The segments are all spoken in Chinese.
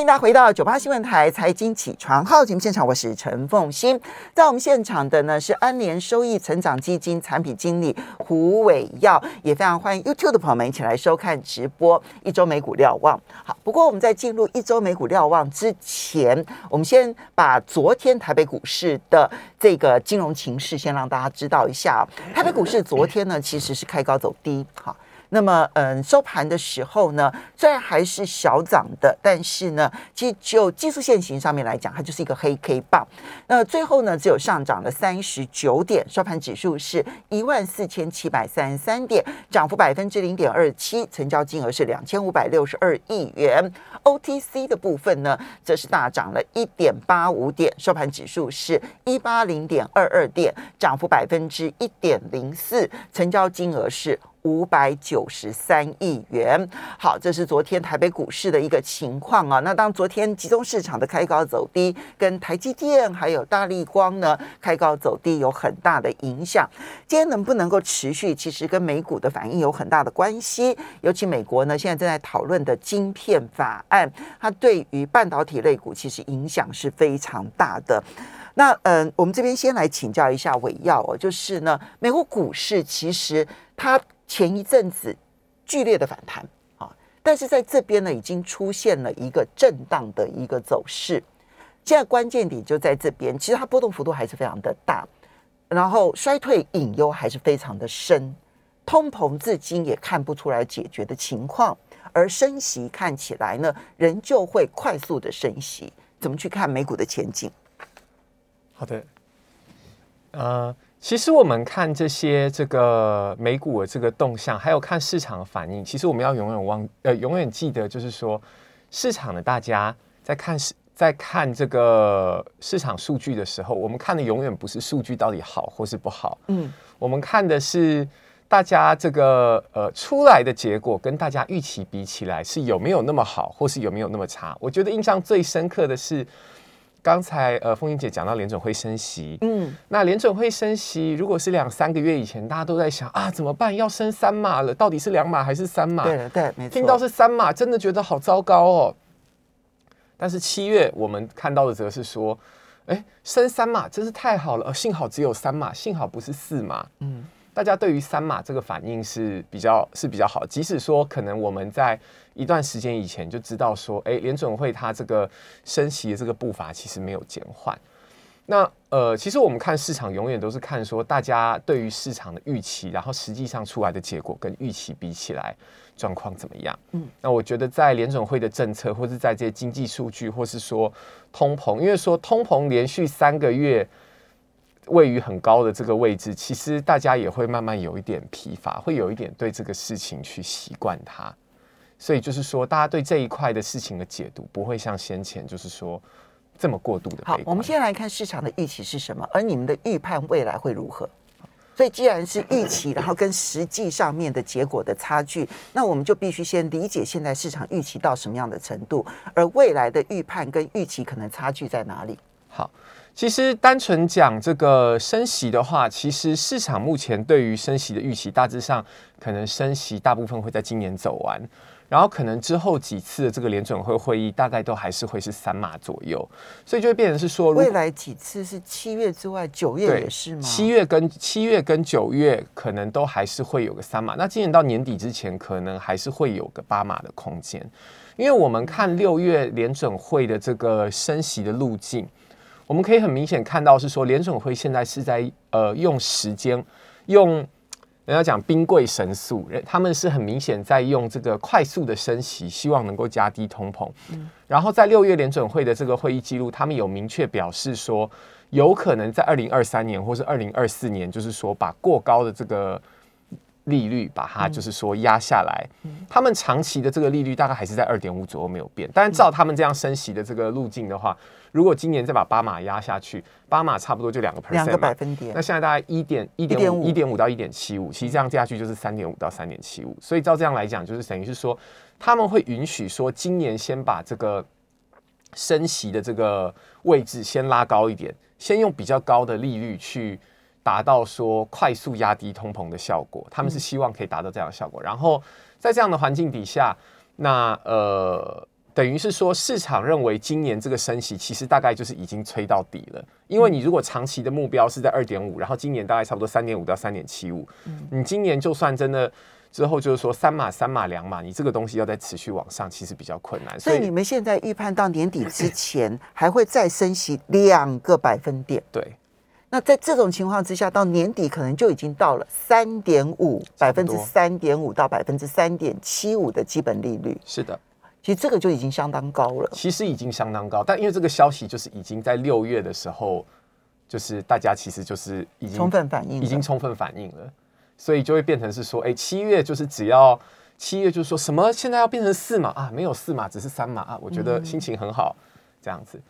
欢迎大家回到九八新闻台财经起床号节目现场，我是陈凤欣。在我们现场的呢是安联收益成长基金产品经理胡伟耀，也非常欢迎 YouTube 的朋友们一起来收看直播。一周美股瞭望，好。不过我们在进入一周美股瞭望之前，我们先把昨天台北股市的这个金融情势先让大家知道一下。台北股市昨天呢其实是开高走低，好。那么，嗯，收盘的时候呢，虽然还是小涨的，但是呢，其实就技术线型上面来讲，它就是一个黑 K 棒。那最后呢，只有上涨了三十九点，收盘指数是一万四千七百三十三点，涨幅百分之零点二七，成交金额是两千五百六十二亿元。OTC 的部分呢，则是大涨了一点八五点，收盘指数是一八零点二二点，涨幅百分之一点零四，成交金额是。五百九十三亿元，好，这是昨天台北股市的一个情况啊。那当昨天集中市场的开高走低，跟台积电还有大立光呢开高走低有很大的影响。今天能不能够持续，其实跟美股的反应有很大的关系。尤其美国呢现在正在讨论的晶片法案，它对于半导体类股其实影响是非常大的。那嗯，我们这边先来请教一下伟耀哦，就是呢，美国股市其实它。前一阵子剧烈的反弹啊，但是在这边呢，已经出现了一个震荡的一个走势。现在关键点就在这边，其实它波动幅度还是非常的大，然后衰退隐忧还是非常的深，通膨至今也看不出来解决的情况，而升息看起来呢，仍旧会快速的升息。怎么去看美股的前景？好的，呃。其实我们看这些这个美股的这个动向，还有看市场的反应，其实我们要永远忘呃永远记得，就是说市场的大家在看市在看这个市场数据的时候，我们看的永远不是数据到底好或是不好，嗯，我们看的是大家这个呃出来的结果跟大家预期比起来是有没有那么好，或是有没有那么差。我觉得印象最深刻的是。刚才呃，凤英姐讲到联准会升息，嗯，那联准会升息，如果是两三个月以前，大家都在想啊，怎么办？要升三码了，到底是两码还是三码？对对，没错。听到是三码，真的觉得好糟糕哦。但是七月我们看到的则是说，哎，升三码真是太好了，呃，幸好只有三码，幸好不是四码，嗯。大家对于三码这个反应是比较是比较好，即使说可能我们在一段时间以前就知道说，哎，联准会它这个升息的这个步伐其实没有减缓。那呃，其实我们看市场永远都是看说大家对于市场的预期，然后实际上出来的结果跟预期比起来状况怎么样？嗯，那我觉得在联准会的政策，或是在这些经济数据，或是说通膨，因为说通膨连续三个月。位于很高的这个位置，其实大家也会慢慢有一点疲乏，会有一点对这个事情去习惯它，所以就是说，大家对这一块的事情的解读不会像先前就是说这么过度的。好，我们先来看市场的预期是什么，而你们的预判未来会如何？所以既然是预期，然后跟实际上面的结果的差距，那我们就必须先理解现在市场预期到什么样的程度，而未来的预判跟预期可能差距在哪里？好。其实单纯讲这个升息的话，其实市场目前对于升息的预期，大致上可能升息大部分会在今年走完，然后可能之后几次的这个联准会会议，大概都还是会是三码左右，所以就会变成是说，未来几次是七月之外，九月也是吗？七月跟七月跟九月可能都还是会有个三码，那今年到年底之前，可能还是会有个八码的空间，因为我们看六月联准会的这个升息的路径。我们可以很明显看到，是说联准会现在是在呃用时间，用人家讲兵贵神速，他们是很明显在用这个快速的升息，希望能够加低通膨。然后在六月联准会的这个会议记录，他们有明确表示说，有可能在二零二三年或是二零二四年，就是说把过高的这个利率把它就是说压下来。他们长期的这个利率大概还是在二点五左右没有变，但是照他们这样升息的这个路径的话。如果今年再把巴马压下去，巴马差不多就两个 percent，两个百分点。那现在大概一点一点五，一点五到一点七五，其实这样加下去就是三点五到三点七五。所以照这样来讲，就是等于是说，他们会允许说，今年先把这个升息的这个位置先拉高一点，先用比较高的利率去达到说快速压低通膨的效果。他们是希望可以达到这样的效果。然后在这样的环境底下，那呃。等于是说市场认为今年这个升息其实大概就是已经吹到底了，因为你如果长期的目标是在二点五，然后今年大概差不多三点五到三点七五，你今年就算真的。之后就是说三码、三码、两码，你这个东西要再持续往上，其实比较困难。所以你们现在预判到年底之前还会再升息两个百分点。对。那在这种情况之下，到年底可能就已经到了三点五百分之三点五到百分之三点七五的基本利率。是的，其实这个就已经相当高了。其实已经相当高，但因为这个消息就是已经在六月的时候，就是大家其实就是已经充分反应，已经充分反应了。所以就会变成是说，哎，七月就是只要七月就是说什么现在要变成四码啊，没有四码，只是三码啊，我觉得心情很好，这样子。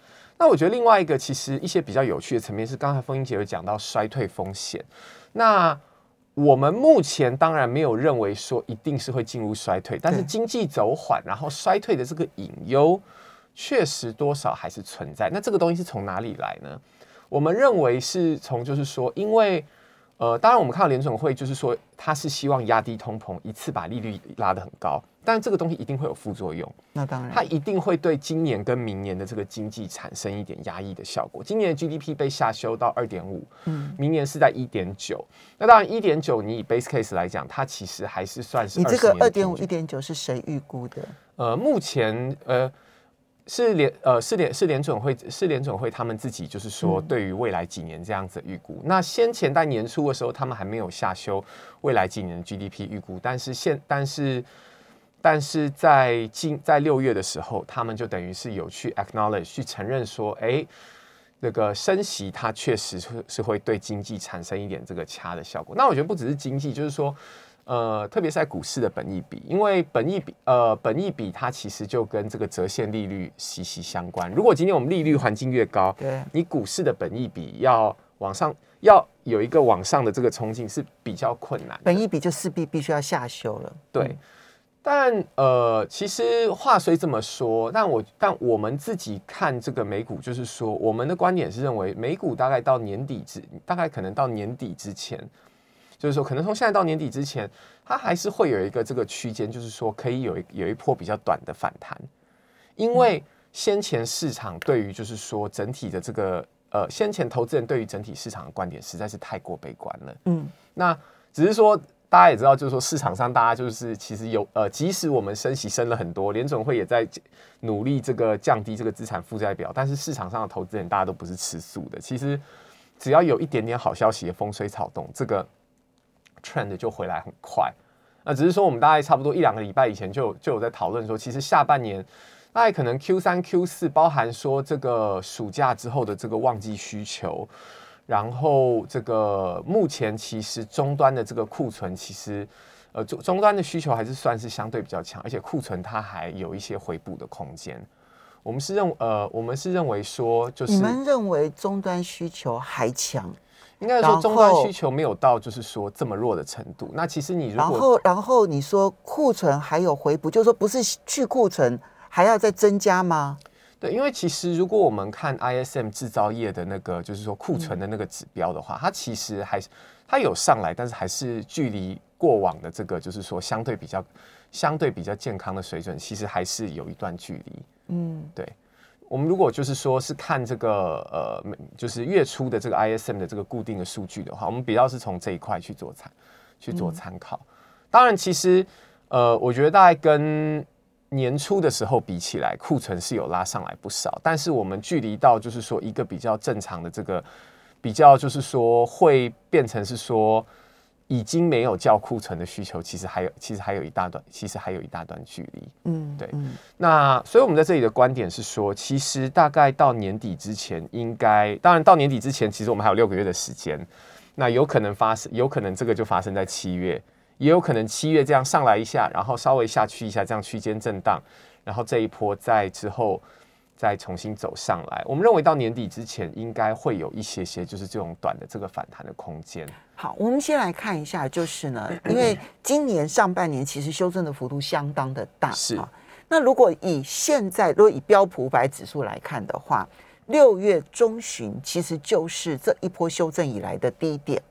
那我觉得另外一个其实一些比较有趣的层面是，刚才风英姐有讲到衰退风险。那我们目前当然没有认为说一定是会进入衰退，但是经济走缓，然后衰退的这个隐忧确实多少还是存在。那这个东西是从哪里来呢？我们认为是从就是说，因为。呃，当然，我们看到联准会就是说，他是希望压低通膨，一次把利率拉得很高，但是这个东西一定会有副作用。那当然，它一定会对今年跟明年的这个经济产生一点压抑的效果。今年的 GDP 被下修到二点五，嗯，明年是在一点九。那当然，一点九你以 base case 来讲，它其实还是算是你这个二点五、一点九是谁预估的？呃，目前呃。是联呃是联是联准会是联准会他们自己就是说对于未来几年这样子的预估。嗯、那先前在年初的时候，他们还没有下修未来几年的 GDP 预估，但是现但是但是在今在六月的时候，他们就等于是有去 acknowledge 去承认说，哎、欸，那个升息它确实是是会对经济产生一点这个掐的效果。那我觉得不只是经济，就是说。呃，特别是在股市的本益比，因为本益比，呃，本益比它其实就跟这个折现利率息息相关。如果今天我们利率环境越高，对，你股市的本益比要往上，要有一个往上的这个冲劲是比较困难。本益比就势必必须要下修了。对，嗯、但呃，其实话虽这么说，但我但我们自己看这个美股，就是说，我们的观点是认为，美股大概到年底之，大概可能到年底之前。就是说，可能从现在到年底之前，它还是会有一个这个区间，就是说可以有一有一波比较短的反弹，因为先前市场对于就是说整体的这个呃，先前投资人对于整体市场的观点实在是太过悲观了。嗯，那只是说大家也知道，就是说市场上大家就是其实有呃，即使我们升息升了很多，联总会也在努力这个降低这个资产负债表，但是市场上的投资人大家都不是吃素的。其实只要有一点点好消息的风吹草动，这个。Trend 就回来很快，那只是说我们大概差不多一两个礼拜以前就就有在讨论说，其实下半年大概可能 Q 三 Q 四包含说这个暑假之后的这个旺季需求，然后这个目前其实终端的这个库存其实呃终终端的需求还是算是相对比较强，而且库存它还有一些回补的空间。我们是认呃我们是认为说就是你们认为终端需求还强？应该说终端需求没有到就是说这么弱的程度。那其实你如果然后然后你说库存还有回补，就是说不是去库存还要再增加吗？对，因为其实如果我们看 ISM 制造业的那个就是说库存的那个指标的话，它其实还是它有上来，但是还是距离过往的这个就是说相对比较相对比较健康的水准，其实还是有一段距离。嗯，对。我们如果就是说是看这个呃，就是月初的这个 ISM 的这个固定的数据的话，我们比较是从这一块去做参去做参考。当然，其实呃，我觉得大概跟年初的时候比起来，库存是有拉上来不少。但是我们距离到就是说一个比较正常的这个比较，就是说会变成是说。已经没有叫库存的需求，其实还有，其实还有一大段，其实还有一大段距离。嗯，对。嗯、那所以我们在这里的观点是说，其实大概到年底之前，应该，当然到年底之前，其实我们还有六个月的时间。那有可能发生，有可能这个就发生在七月，也有可能七月这样上来一下，然后稍微下去一下，这样区间震荡，然后这一波在之后。再重新走上来，我们认为到年底之前应该会有一些些，就是这种短的这个反弹的空间。好，我们先来看一下，就是呢，因为今年上半年其实修正的幅度相当的大，是。那如果以现在，如果以标普五百指数来看的话，六月中旬其实就是这一波修正以来的低点。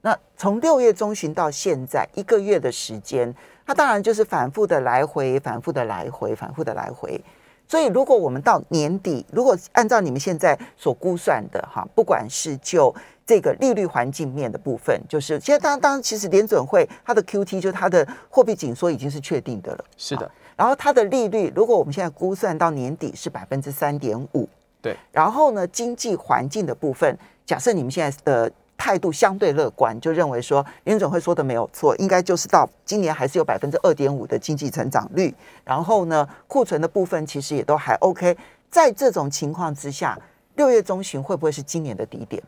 那从六月中旬到现在一个月的时间，它当然就是反复的来回，反复的来回，反复的来回。所以如果我们到年底，如果按照你们现在所估算的哈，不管是就这个利率环境面的部分，就是现在当当其实联准会它的 QT 就是它的货币紧缩已经是确定的了，是的。然后它的利率，如果我们现在估算到年底是百分之三点五，对。然后呢，经济环境的部分，假设你们现在的态度相对乐观，就认为说联准会说的没有错，应该就是到今年还是有百分之二点五的经济成长率。然后呢，库存的部分其实也都还 OK。在这种情况之下，六月中旬会不会是今年的低点？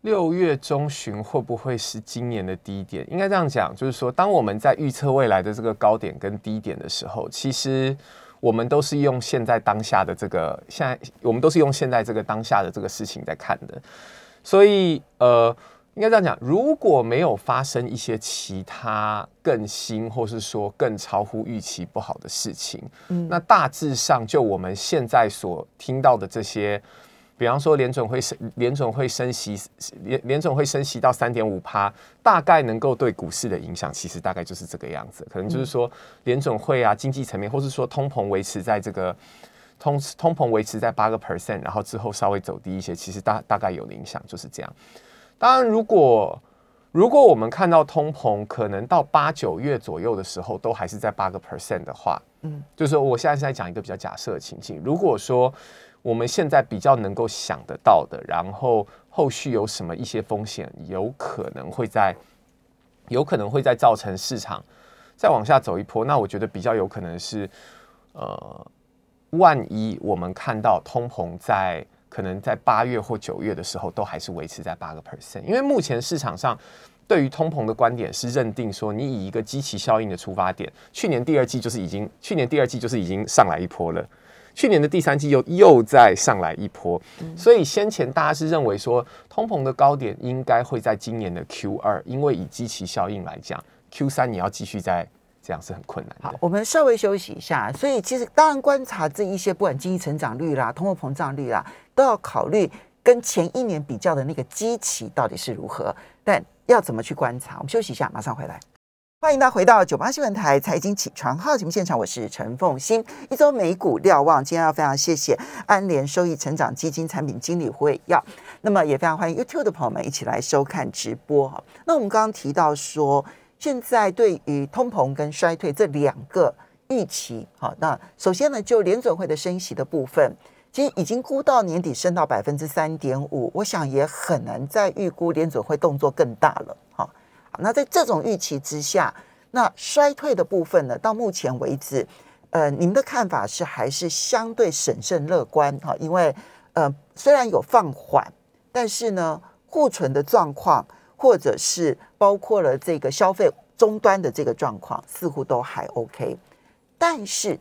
六月中旬会不会是今年的低点？应该这样讲，就是说，当我们在预测未来的这个高点跟低点的时候，其实我们都是用现在当下的这个，现在我们都是用现在这个当下的这个事情在看的。所以，呃，应该这样讲，如果没有发生一些其他更新，或是说更超乎预期不好的事情，嗯，那大致上就我们现在所听到的这些。比方说联准会升，联准会升息，联联准会升息到三点五趴，大概能够对股市的影响，其实大概就是这个样子。可能就是说联准会啊，经济层面，或是说通膨维持在这个通通膨维持在八个 percent，然后之后稍微走低一些，其实大大概有的影响就是这样。当然，如果如果我们看到通膨可能到八九月左右的时候都还是在八个 percent 的话，嗯，就是说我现在是在讲一个比较假设的情境，如果说。我们现在比较能够想得到的，然后后续有什么一些风险，有可能会在，有可能会在造成市场再往下走一波。那我觉得比较有可能是，呃，万一我们看到通膨在可能在八月或九月的时候都还是维持在八个 percent，因为目前市场上对于通膨的观点是认定说，你以一个基期效应的出发点，去年第二季就是已经，去年第二季就是已经上来一波了。去年的第三季又又再上来一波，所以先前大家是认为说通膨的高点应该会在今年的 Q 二，因为以基期效应来讲，Q 三你要继续再这样是很困难的。好，我们稍微休息一下。所以其实当然观察这一些，不管经济成长率啦、通货膨胀率啦，都要考虑跟前一年比较的那个基期到底是如何。但要怎么去观察？我们休息一下，马上回来。欢迎大家回到九八新闻台财经起床号节目现场，我是陈凤欣。一周美股瞭望，今天要非常谢谢安联收益成长基金产品经理胡伟耀，那么也非常欢迎 YouTube 的朋友们一起来收看直播哈。那我们刚刚提到说，现在对于通膨跟衰退这两个预期，好，那首先呢，就联准会的升息的部分，其实已经估到年底升到百分之三点五，我想也很难再预估联准会动作更大了，哈。那在这种预期之下，那衰退的部分呢？到目前为止，呃，你们的看法是还是相对审慎乐观哈？因为呃，虽然有放缓，但是呢，库存的状况或者是包括了这个消费终端的这个状况，似乎都还 OK。但是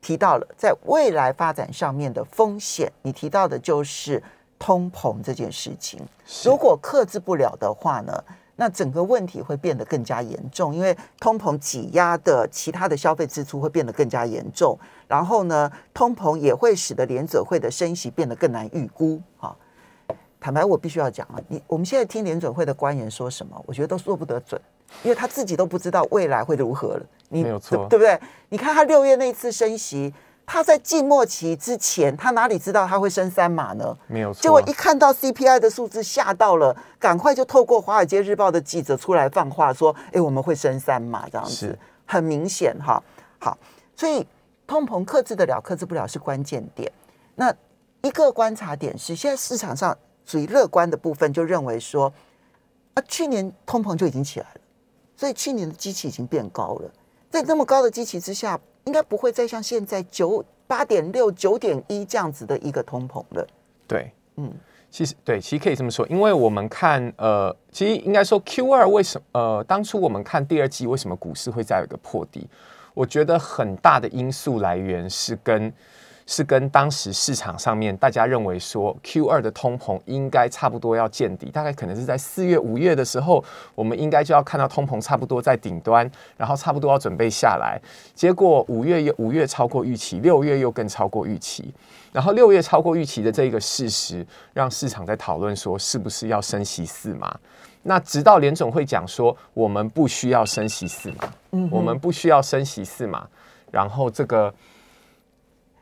提到了在未来发展上面的风险，你提到的就是通膨这件事情，如果克制不了的话呢？那整个问题会变得更加严重，因为通膨挤压的其他的消费支出会变得更加严重，然后呢，通膨也会使得联准会的升息变得更难预估。哈，坦白我必须要讲啊，你我们现在听联准会的官员说什么，我觉得都说不得准，因为他自己都不知道未来会如何了。你没有错，对不对？你看他六月那次升息。他在季末期之前，他哪里知道他会升三码呢？没有错。结果一看到 CPI 的数字，吓到了，赶快就透过《华尔街日报》的记者出来放话说：“哎，我们会升三码，这样子很明显哈。”好，所以通膨克制得了，克制不了是关键点。那一个观察点是，现在市场上属于乐观的部分，就认为说啊，去年通膨就已经起来了，所以去年的机器已经变高了，在那么高的机器之下。应该不会再像现在九八点六九点一这样子的一个通膨了。对，嗯，其实对，其实可以这么说，因为我们看，呃，其实应该说 Q 二为什么，呃，当初我们看第二季为什么股市会再有一个破底？我觉得很大的因素来源是跟。是跟当时市场上面大家认为说 Q 二的通膨应该差不多要见底，大概可能是在四月五月的时候，我们应该就要看到通膨差不多在顶端，然后差不多要准备下来。结果五月又五月超过预期，六月又更超过预期，然后六月超过预期的这个事实，让市场在讨论说是不是要升息四码。那直到联总会讲说我们不需要升息四码，嗯，我们不需要升息四码，然后这个。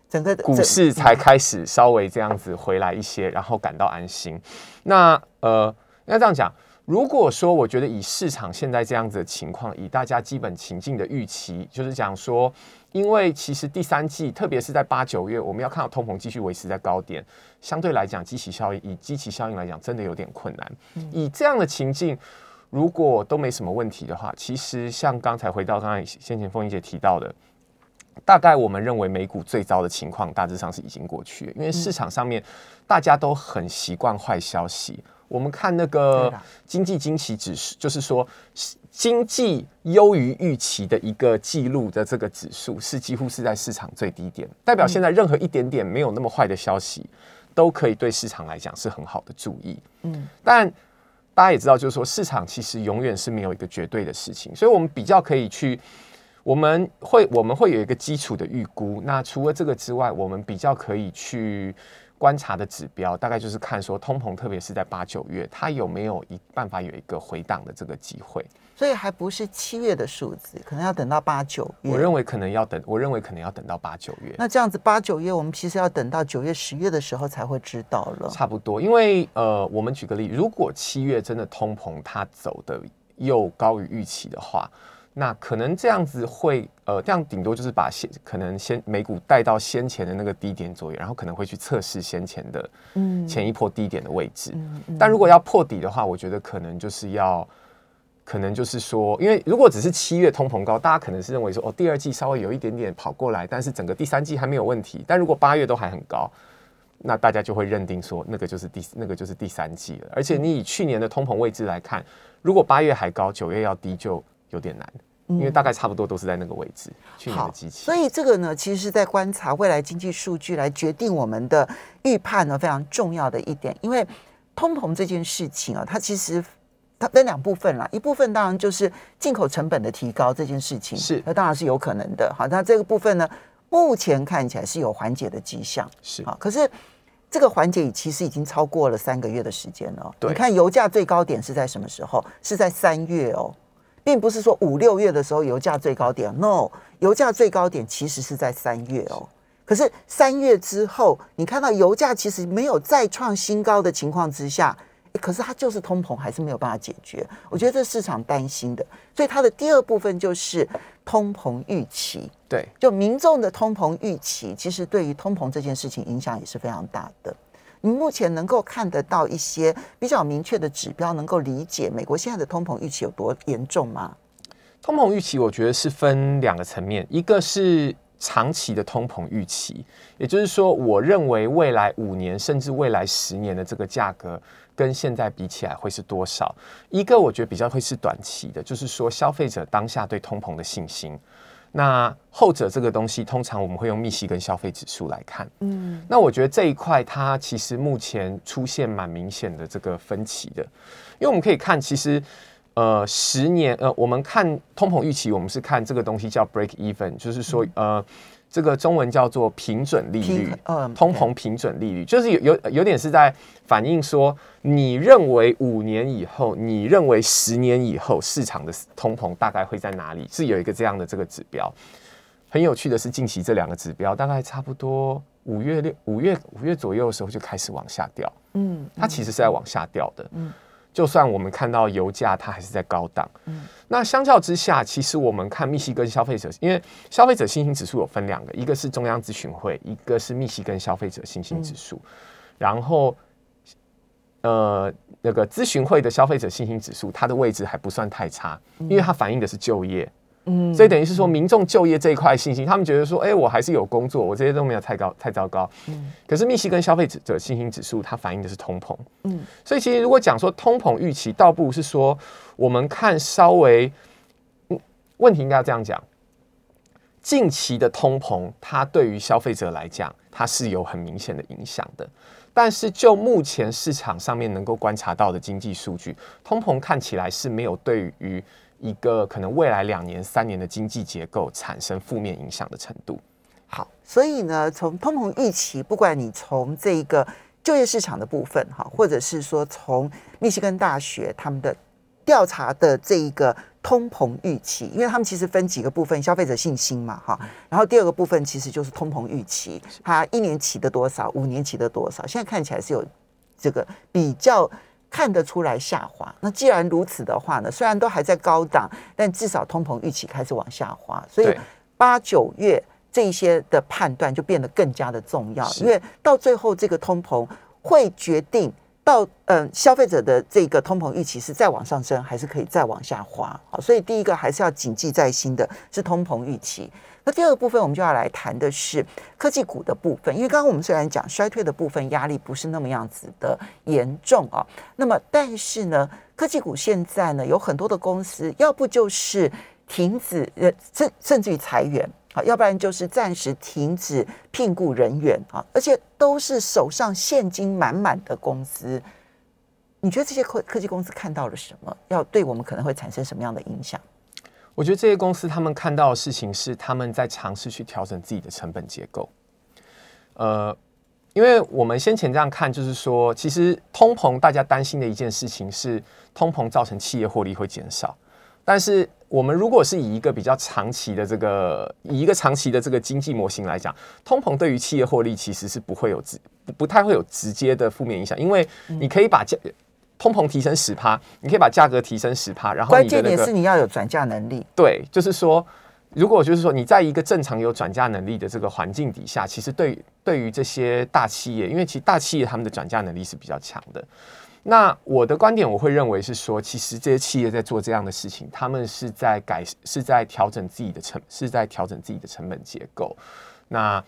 整个股市才开始稍微这样子回来一些，然后感到安心。那呃，应该这样讲。如果说，我觉得以市场现在这样子的情况，以大家基本情境的预期，就是讲说，因为其实第三季，特别是在八九月，我们要看到通膨继续维持在高点，相对来讲，基期效应以基期效应来讲，真的有点困难。以这样的情境，如果都没什么问题的话，其实像刚才回到刚才先前凤英姐提到的，大概我们认为美股最糟的情况大致上是已经过去了，因为市场上面大家都很习惯坏消息。我们看那个经济惊奇指数，就是说经济优于预期的一个记录的这个指数，是几乎是在市场最低点，代表现在任何一点点没有那么坏的消息，都可以对市场来讲是很好的注意。嗯，但大家也知道，就是说市场其实永远是没有一个绝对的事情，所以我们比较可以去，我们会我们会有一个基础的预估。那除了这个之外，我们比较可以去。观察的指标大概就是看说通膨，特别是在八九月，它有没有一办法有一个回档的这个机会。所以还不是七月的数字，可能要等到八九月。我认为可能要等，我认为可能要等到八九月。那这样子八九月，我们其实要等到九月、十月的时候才会知道了。差不多，因为呃，我们举个例，如果七月真的通膨它走的又高于预期的话。那可能这样子会，呃，这样顶多就是把先可能先美股带到先前的那个低点左右，然后可能会去测试先前的，嗯，前一波低点的位置。嗯嗯、但如果要破底的话，我觉得可能就是要，可能就是说，因为如果只是七月通膨高，大家可能是认为说，哦，第二季稍微有一点点跑过来，但是整个第三季还没有问题。但如果八月都还很高，那大家就会认定说，那个就是第那个就是第三季了。而且你以去年的通膨位置来看，如果八月还高，九月要低就有点难。因为大概差不多都是在那个位置，去年的机器。所以这个呢，其实是在观察未来经济数据来决定我们的预判呢，非常重要的一点。因为通膨这件事情啊，它其实它分两部分啦，一部分当然就是进口成本的提高这件事情，是那当然是有可能的。好，那这个部分呢，目前看起来是有缓解的迹象，是啊。可是这个缓解其实已经超过了三个月的时间了。对，你看油价最高点是在什么时候？是在三月哦。并不是说五六月的时候油价最高点，no，油价最高点其实是在三月哦。可是三月之后，你看到油价其实没有再创新高的情况之下，可是它就是通膨还是没有办法解决。我觉得这市场担心的，所以它的第二部分就是通膨预期。对，就民众的通膨预期，其实对于通膨这件事情影响也是非常大的。你目前能够看得到一些比较明确的指标，能够理解美国现在的通膨预期有多严重吗？通膨预期，我觉得是分两个层面，一个是长期的通膨预期，也就是说，我认为未来五年甚至未来十年的这个价格跟现在比起来会是多少；一个我觉得比较会是短期的，就是说消费者当下对通膨的信心。那后者这个东西，通常我们会用密西根消费指数来看。嗯，那我觉得这一块它其实目前出现蛮明显的这个分歧的，因为我们可以看，其实呃十年呃，我们看通膨预期，我们是看这个东西叫 break even，就是说呃。这个中文叫做平准利率，通膨平准利率，就是有有有点是在反映说，你认为五年以后，你认为十年以后市场的通膨大概会在哪里？是有一个这样的这个指标。很有趣的是，近期这两个指标大概差不多五月六五月五月左右的时候就开始往下掉。嗯，它其实是在往下掉的。嗯。就算我们看到油价，它还是在高档。嗯，那相较之下，其实我们看密西根消费者，因为消费者信心指数有分两个，一个是中央咨询会，一个是密西根消费者信心指数。嗯、然后，呃，那个咨询会的消费者信心指数，它的位置还不算太差，因为它反映的是就业。嗯，所以等于是说，民众就业这一块信心，他们觉得说，哎，我还是有工作，我这些都没有太高太糟糕。嗯，可是密西根消费者信心指数，它反映的是通膨。嗯，所以其实如果讲说通膨预期，倒不如是说，我们看稍微，问题应该要这样讲，近期的通膨，它对于消费者来讲，它是有很明显的影响的。但是就目前市场上面能够观察到的经济数据，通膨看起来是没有对于。一个可能未来两年、三年的经济结构产生负面影响的程度。好，所以呢，从通膨预期，不管你从这个就业市场的部分哈，或者是说从密西根大学他们的调查的这一个通膨预期，因为他们其实分几个部分，消费者信心嘛，哈，然后第二个部分其实就是通膨预期，它一年期的多少，五年期的多少，现在看起来是有这个比较看得出来下滑。那既然如此的话呢，虽然都还在高档，但至少通膨预期开始往下滑，所以八九月这一些的判断就变得更加的重要，因为到最后这个通膨会决定。到嗯，消费者的这个通膨预期是再往上升，还是可以再往下滑？好，所以第一个还是要谨记在心的是通膨预期。那第二个部分，我们就要来谈的是科技股的部分，因为刚刚我们虽然讲衰退的部分压力不是那么样子的严重啊，那么但是呢，科技股现在呢有很多的公司，要不就是停止呃甚甚至于裁员。好要不然就是暂时停止聘雇人员啊，而且都是手上现金满满的公司。你觉得这些科科技公司看到了什么？要对我们可能会产生什么样的影响？我觉得这些公司他们看到的事情是他们在尝试去调整自己的成本结构。呃，因为我们先前这样看，就是说，其实通膨大家担心的一件事情是通膨造成企业获利会减少。但是，我们如果是以一个比较长期的这个，以一个长期的这个经济模型来讲，通膨对于企业获利其实是不会有直，不太会有直接的负面影响，因为你可以把价通膨提升十趴，你可以把价格提升十趴，然后关键点是你要有转嫁能力。对，就是说，如果就是说你在一个正常有转嫁能力的这个环境底下，其实对对于这些大企业，因为其实大企业他们的转嫁能力是比较强的。那我的观点，我会认为是说，其实这些企业在做这样的事情，他们是在改，是在调整自己的成，是在调整自己的成本结构。那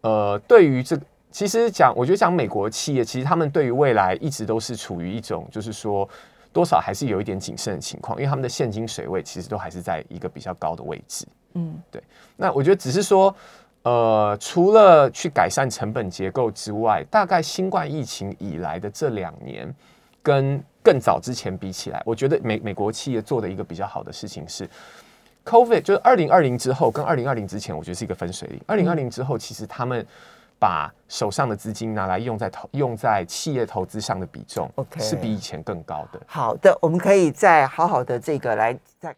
呃，对于这个，其实讲，我觉得讲美国企业，其实他们对于未来一直都是处于一种，就是说多少还是有一点谨慎的情况，因为他们的现金水位其实都还是在一个比较高的位置。嗯，对。那我觉得只是说，呃，除了去改善成本结构之外，大概新冠疫情以来的这两年。跟更早之前比起来，我觉得美美国企业做的一个比较好的事情是，COVID 就是二零二零之后跟二零二零之前，我觉得是一个分水岭。二零二零之后，其实他们把手上的资金拿来用在投用在企业投资上的比重，OK，，是比以前更高的。好的，我们可以再好好的这个来再看。